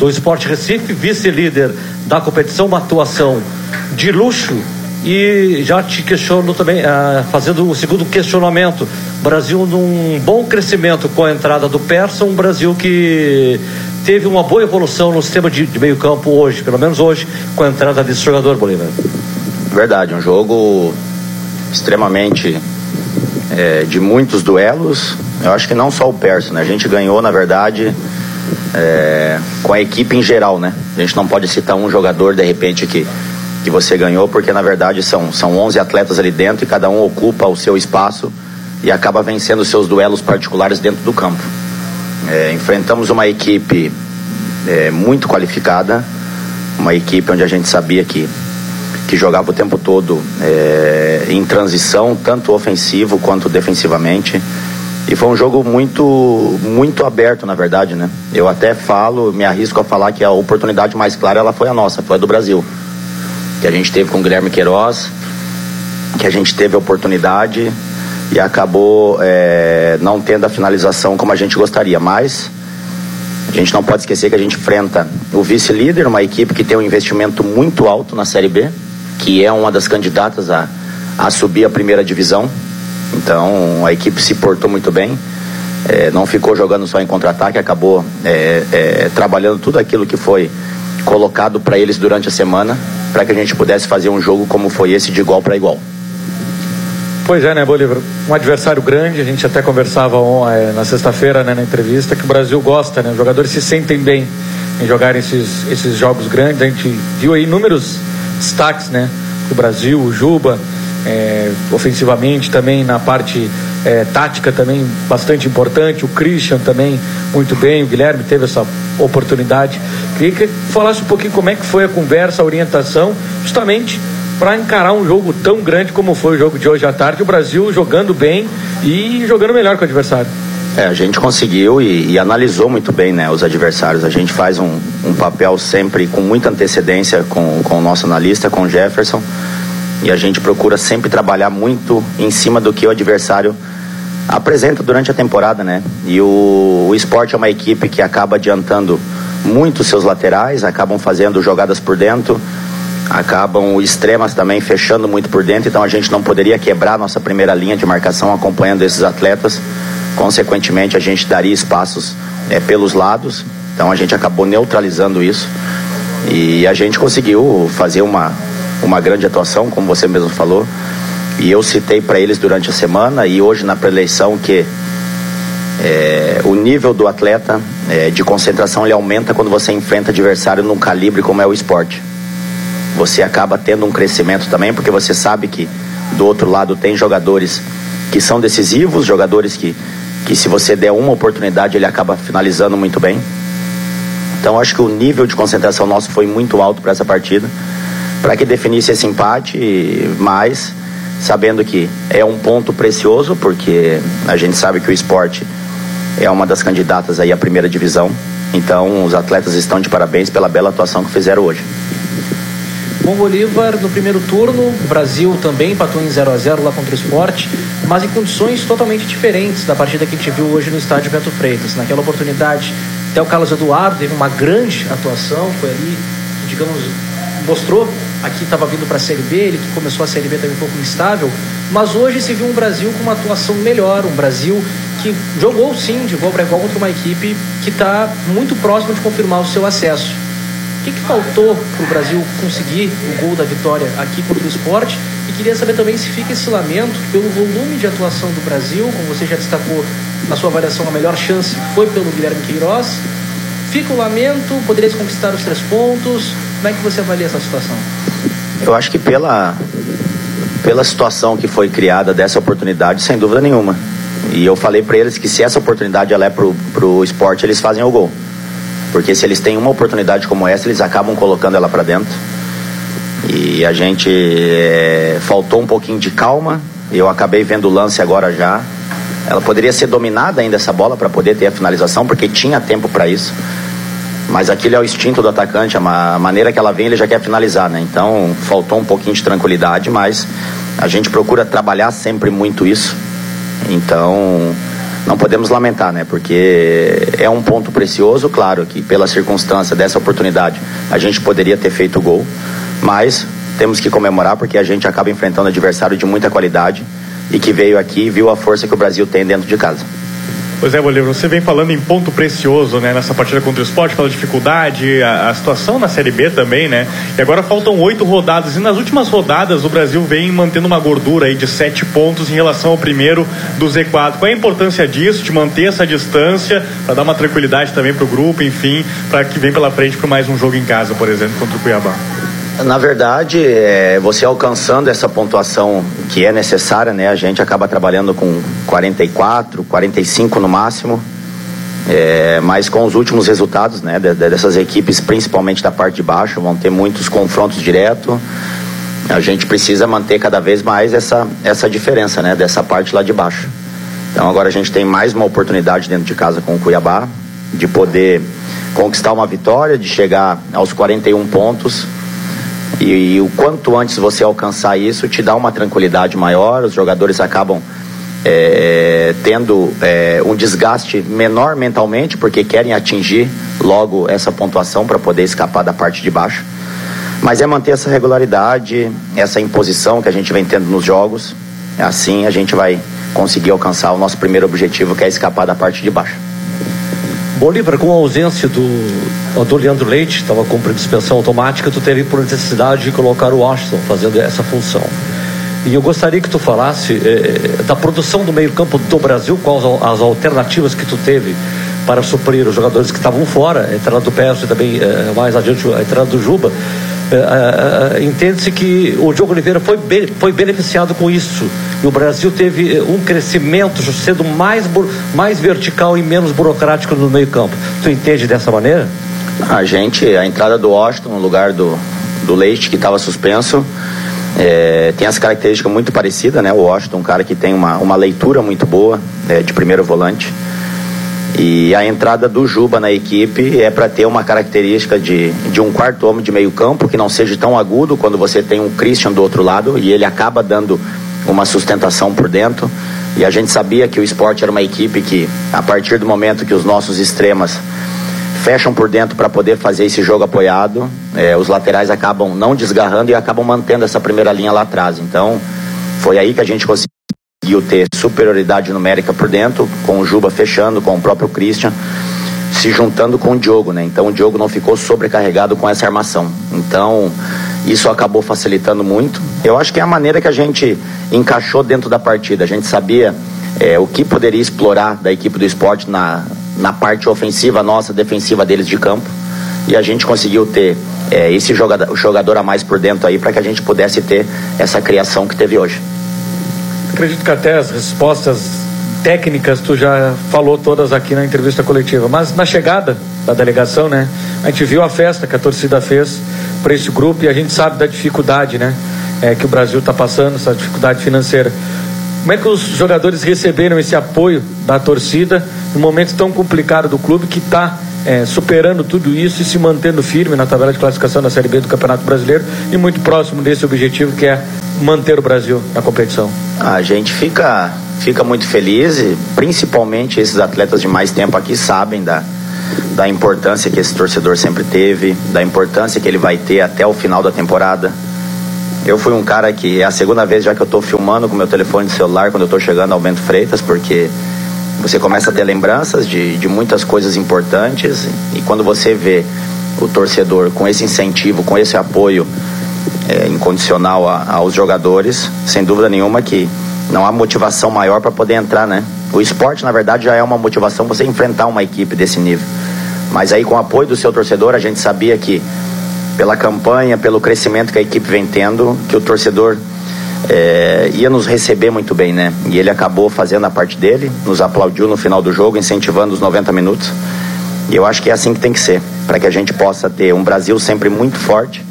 do Esporte Recife, vice-líder da competição, uma atuação de luxo. E já te questiono também, ah, fazendo o segundo questionamento. Brasil num bom crescimento com a entrada do Persa, um Brasil que teve uma boa evolução no sistema de, de meio-campo hoje, pelo menos hoje, com a entrada desse jogador, Bolívar. Verdade, um jogo extremamente é, de muitos duelos. Eu acho que não só o Persa, né? A gente ganhou, na verdade, é, com a equipe em geral, né? A gente não pode citar um jogador, de repente, que, que você ganhou, porque na verdade são, são 11 atletas ali dentro e cada um ocupa o seu espaço e acaba vencendo seus duelos particulares dentro do campo. É, enfrentamos uma equipe é, muito qualificada, uma equipe onde a gente sabia que, que jogava o tempo todo é, em transição, tanto ofensivo quanto defensivamente. E foi um jogo muito, muito aberto, na verdade, né? Eu até falo, me arrisco a falar que a oportunidade mais clara ela foi a nossa, foi a do Brasil. Que a gente teve com o Guilherme Queiroz, que a gente teve a oportunidade e acabou é, não tendo a finalização como a gente gostaria. Mas a gente não pode esquecer que a gente enfrenta o vice-líder, uma equipe que tem um investimento muito alto na Série B, que é uma das candidatas a, a subir a primeira divisão. Então a equipe se portou muito bem. É, não ficou jogando só em contra-ataque, acabou é, é, trabalhando tudo aquilo que foi colocado para eles durante a semana, para que a gente pudesse fazer um jogo como foi esse de igual para igual. Pois é, né, Bolívar? Um adversário grande, a gente até conversava é, na sexta-feira, né, na entrevista, que o Brasil gosta, né? Os jogadores se sentem bem em jogar esses, esses jogos grandes. A gente viu aí inúmeros destaques, né? Do Brasil, o Juba, é, ofensivamente também, na parte é, tática também bastante importante. O Christian também muito bem. O Guilherme teve essa oportunidade. Queria que falasse um pouquinho como é que foi a conversa, a orientação, justamente para encarar um jogo tão grande como foi o jogo de hoje à tarde, o Brasil jogando bem e jogando melhor com o adversário. É, a gente conseguiu e, e, analisou muito bem né, os adversários. A gente faz um, um, papel sempre com muita antecedência com, com o nosso analista, com o Jefferson, e a gente procura sempre trabalhar muito em cima do que o adversário apresenta durante a temporada, né? E o, o esporte é uma equipe que acaba adiantando muito seus laterais, acabam fazendo jogadas por dentro, acabam extremas também fechando muito por dentro, então a gente não poderia quebrar nossa primeira linha de marcação acompanhando esses atletas. Consequentemente, a gente daria espaços é, pelos lados, então a gente acabou neutralizando isso e a gente conseguiu fazer uma, uma grande atuação, como você mesmo falou. E eu citei para eles durante a semana e hoje na preleição que é, o nível do atleta é, de concentração ele aumenta quando você enfrenta adversário num calibre como é o esporte você acaba tendo um crescimento também, porque você sabe que do outro lado tem jogadores que são decisivos, jogadores que, que se você der uma oportunidade ele acaba finalizando muito bem. Então acho que o nível de concentração nosso foi muito alto para essa partida, para que definisse esse empate, mas sabendo que é um ponto precioso, porque a gente sabe que o esporte é uma das candidatas aí à primeira divisão. Então os atletas estão de parabéns pela bela atuação que fizeram hoje. Com Bolívar no primeiro turno, o Brasil também empatou em 0 a 0 lá contra o esporte, mas em condições totalmente diferentes da partida que a gente viu hoje no estádio Beto Freitas. Naquela oportunidade, até o Carlos Eduardo teve uma grande atuação, foi ali, digamos, mostrou aqui estava vindo para a Série B, ele que começou a Série B também um pouco instável, mas hoje se viu um Brasil com uma atuação melhor, um Brasil que jogou sim de igual para igual contra uma equipe que está muito próximo de confirmar o seu acesso. O que, que faltou para o Brasil conseguir o gol da vitória aqui contra o esporte? E queria saber também se fica esse lamento pelo volume de atuação do Brasil, como você já destacou na sua avaliação, a melhor chance foi pelo Guilherme Queiroz. Fica o lamento, poderia conquistar os três pontos. Como é que você avalia essa situação? Eu acho que pela, pela situação que foi criada dessa oportunidade, sem dúvida nenhuma. E eu falei para eles que se essa oportunidade ela é pro, pro esporte, eles fazem o gol. Porque se eles têm uma oportunidade como essa, eles acabam colocando ela para dentro. E a gente é, faltou um pouquinho de calma. Eu acabei vendo o lance agora já. Ela poderia ser dominada ainda essa bola para poder ter a finalização, porque tinha tempo para isso. Mas aquilo é o instinto do atacante, a maneira que ela vem, ele já quer finalizar, né? Então faltou um pouquinho de tranquilidade, mas a gente procura trabalhar sempre muito isso. Então não podemos lamentar, né? Porque é um ponto precioso, claro, que pela circunstância dessa oportunidade a gente poderia ter feito o gol, mas temos que comemorar porque a gente acaba enfrentando adversário de muita qualidade e que veio aqui e viu a força que o Brasil tem dentro de casa. Pois é, Bolívar, você vem falando em ponto precioso, né, nessa partida contra o esporte, pela dificuldade, a, a, situação na Série B também, né? E agora faltam oito rodadas, e nas últimas rodadas o Brasil vem mantendo uma gordura aí de sete pontos em relação ao primeiro do Z4. Qual é a importância disso, de manter essa distância, para dar uma tranquilidade também para o grupo, enfim, para que vem pela frente para mais um jogo em casa, por exemplo, contra o Cuiabá? Na verdade, é, você alcançando essa pontuação que é necessária, né? A gente acaba trabalhando com 44, 45 no máximo. É, mas com os últimos resultados, né? Dessas equipes, principalmente da parte de baixo, vão ter muitos confrontos direto. A gente precisa manter cada vez mais essa, essa diferença, né? Dessa parte lá de baixo. Então agora a gente tem mais uma oportunidade dentro de casa com o Cuiabá de poder conquistar uma vitória, de chegar aos 41 pontos e, e, o quanto antes você alcançar isso te dá uma tranquilidade maior, os jogadores acabam é, tendo é, um desgaste menor mentalmente, porque querem atingir logo essa pontuação para poder escapar da parte de baixo. Mas é manter essa regularidade, essa imposição que a gente vem tendo nos jogos. Assim a gente vai conseguir alcançar o nosso primeiro objetivo, que é escapar da parte de baixo. Bolívar, com a ausência do, do Leandro Leite, estava com suspensão automática, tu teve por necessidade de colocar o Washington fazendo essa função. E eu gostaria que tu falasse eh, da produção do meio-campo do Brasil, quais as alternativas que tu teve para suprir os jogadores que estavam fora, a entrada do Pérez e também eh, mais adiante a entrada do Juba. Eh, eh, entende-se que o Diogo Oliveira foi, foi beneficiado com isso. E o Brasil teve eh, um crescimento sendo mais, mais vertical e menos burocrático no meio-campo. Tu entende dessa maneira? A gente, a entrada do Washington no lugar do, do Leite, que estava suspenso, é, tem as características muito parecidas, né? O Washington, um cara que tem uma, uma leitura muito boa é, de primeiro volante. E a entrada do Juba na equipe é para ter uma característica de, de um quarto homem de meio campo que não seja tão agudo quando você tem um Christian do outro lado e ele acaba dando uma sustentação por dentro. E a gente sabia que o esporte era uma equipe que, a partir do momento que os nossos extremas fecham por dentro para poder fazer esse jogo apoiado, é, os laterais acabam não desgarrando e acabam mantendo essa primeira linha lá atrás. Então, foi aí que a gente conseguiu conseguiu ter superioridade numérica por dentro, com o Juba fechando, com o próprio Christian se juntando com o Diogo, né? Então o Diogo não ficou sobrecarregado com essa armação. Então isso acabou facilitando muito. Eu acho que é a maneira que a gente encaixou dentro da partida. A gente sabia é, o que poderia explorar da equipe do esporte na, na parte ofensiva nossa, defensiva deles de campo. E a gente conseguiu ter é, esse jogador, jogador a mais por dentro aí para que a gente pudesse ter essa criação que teve hoje. Acredito que até as respostas técnicas tu já falou todas aqui na entrevista coletiva, mas na chegada da delegação, né, a gente viu a festa que a torcida fez para esse grupo e a gente sabe da dificuldade, né, é, que o Brasil está passando, essa dificuldade financeira. Como é que os jogadores receberam esse apoio da torcida num momento tão complicado do clube que está é, superando tudo isso e se mantendo firme na tabela de classificação da Série B do Campeonato Brasileiro e muito próximo desse objetivo que é manter o Brasil na competição? A gente fica, fica muito feliz e principalmente esses atletas de mais tempo aqui sabem da, da importância que esse torcedor sempre teve, da importância que ele vai ter até o final da temporada. Eu fui um cara que é a segunda vez já que eu estou filmando com meu telefone de celular quando eu estou chegando ao Bento Freitas, porque você começa a ter lembranças de, de muitas coisas importantes e quando você vê o torcedor com esse incentivo, com esse apoio é, incondicional a, aos jogadores, sem dúvida nenhuma que não há motivação maior para poder entrar, né? O esporte, na verdade, já é uma motivação você enfrentar uma equipe desse nível. Mas aí, com o apoio do seu torcedor, a gente sabia que, pela campanha, pelo crescimento que a equipe vem tendo, que o torcedor é, ia nos receber muito bem, né? E ele acabou fazendo a parte dele, nos aplaudiu no final do jogo, incentivando os 90 minutos. E eu acho que é assim que tem que ser, para que a gente possa ter um Brasil sempre muito forte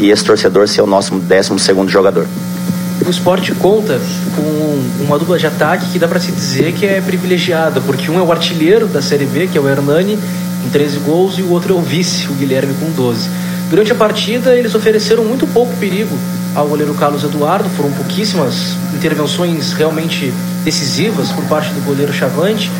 e esse torcedor ser o nosso 12 segundo jogador. O esporte conta com uma dupla de ataque que dá para se dizer que é privilegiada, porque um é o artilheiro da Série B, que é o Hernani, em 13 gols, e o outro é o vice, o Guilherme, com 12. Durante a partida, eles ofereceram muito pouco perigo ao goleiro Carlos Eduardo. Foram pouquíssimas intervenções realmente decisivas por parte do goleiro Chavante.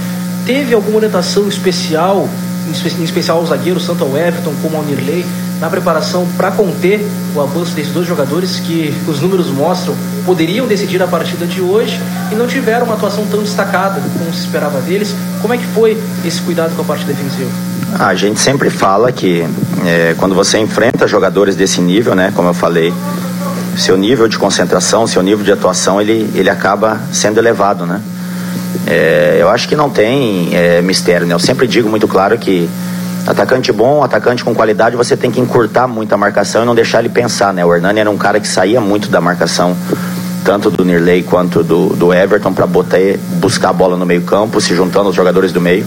Teve alguma orientação especial, em especial ao zagueiro, tanto ao Everton como ao Nirley, na preparação para conter o avanço desses dois jogadores que os números mostram poderiam decidir a partida de hoje e não tiveram uma atuação tão destacada como se esperava deles. Como é que foi esse cuidado com a parte defensiva? A gente sempre fala que é, quando você enfrenta jogadores desse nível, né, como eu falei, seu nível de concentração, seu nível de atuação, ele, ele acaba sendo elevado, né? É, eu acho que não tem é, mistério, né? Eu sempre digo muito claro que Atacante bom, atacante com qualidade, você tem que encurtar muito a marcação e não deixar ele pensar, né? O Hernani era um cara que saía muito da marcação, tanto do Nirley quanto do, do Everton, para buscar a bola no meio-campo, se juntando aos jogadores do meio.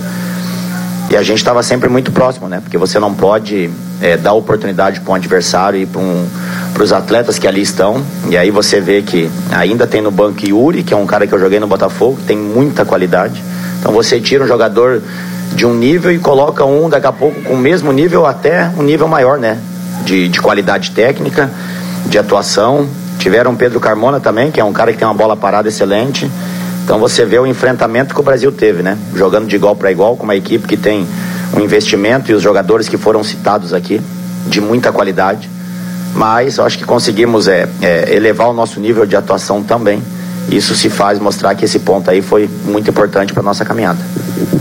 E a gente estava sempre muito próximo, né? Porque você não pode é, dar oportunidade para um adversário e para um, os atletas que ali estão. E aí você vê que ainda tem no banco Yuri, que é um cara que eu joguei no Botafogo, tem muita qualidade. Então você tira um jogador de um nível e coloca um daqui a pouco com o mesmo nível até um nível maior, né? De, de qualidade técnica, de atuação. Tiveram Pedro Carmona também, que é um cara que tem uma bola parada excelente. Então você vê o enfrentamento que o Brasil teve, né? Jogando de igual para igual com uma equipe que tem um investimento e os jogadores que foram citados aqui de muita qualidade. Mas acho que conseguimos é, é, elevar o nosso nível de atuação também. Isso se faz mostrar que esse ponto aí foi muito importante para nossa caminhada.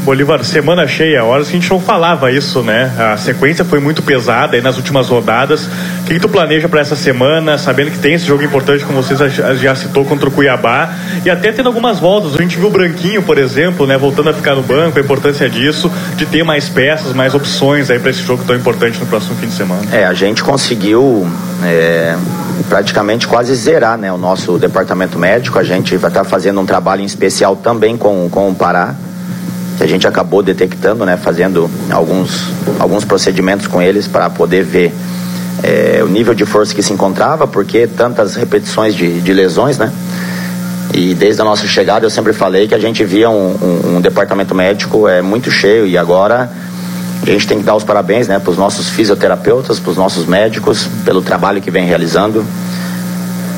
Bolívar, semana cheia, horas que a gente não falava isso, né? A sequência foi muito pesada aí nas últimas rodadas. O que, tu planeja para essa semana, sabendo que tem esse jogo importante, como vocês já citou, contra o Cuiabá, e até tendo algumas voltas. A gente viu o Branquinho, por exemplo, né? Voltando a ficar no banco, a importância disso, de ter mais peças, mais opções aí para esse jogo tão importante no próximo fim de semana. É, a gente conseguiu é, praticamente quase zerar, né? O nosso departamento médico. A gente vai estar tá fazendo um trabalho em especial também com, com o Pará que a gente acabou detectando, né, fazendo alguns, alguns procedimentos com eles para poder ver é, o nível de força que se encontrava, porque tantas repetições de, de lesões, né? E desde a nossa chegada eu sempre falei que a gente via um, um, um departamento médico é, muito cheio e agora a gente tem que dar os parabéns né, para os nossos fisioterapeutas, para os nossos médicos, pelo trabalho que vem realizando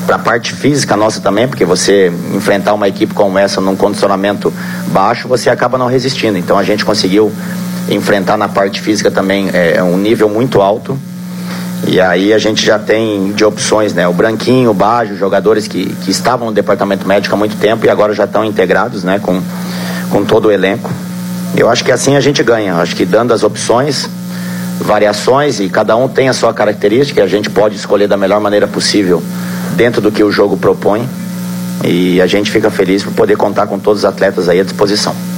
para a parte física nossa também, porque você enfrentar uma equipe como essa num condicionamento baixo, você acaba não resistindo. Então a gente conseguiu enfrentar na parte física também é, um nível muito alto. E aí a gente já tem de opções, né? O Branquinho, o Bajo, jogadores que, que estavam no departamento médico há muito tempo e agora já estão integrados, né? Com, com todo o elenco. Eu acho que assim a gente ganha. Acho que dando as opções, variações e cada um tem a sua característica, a gente pode escolher da melhor maneira possível dentro do que o jogo propõe. E a gente fica feliz por poder contar com todos os atletas aí à disposição.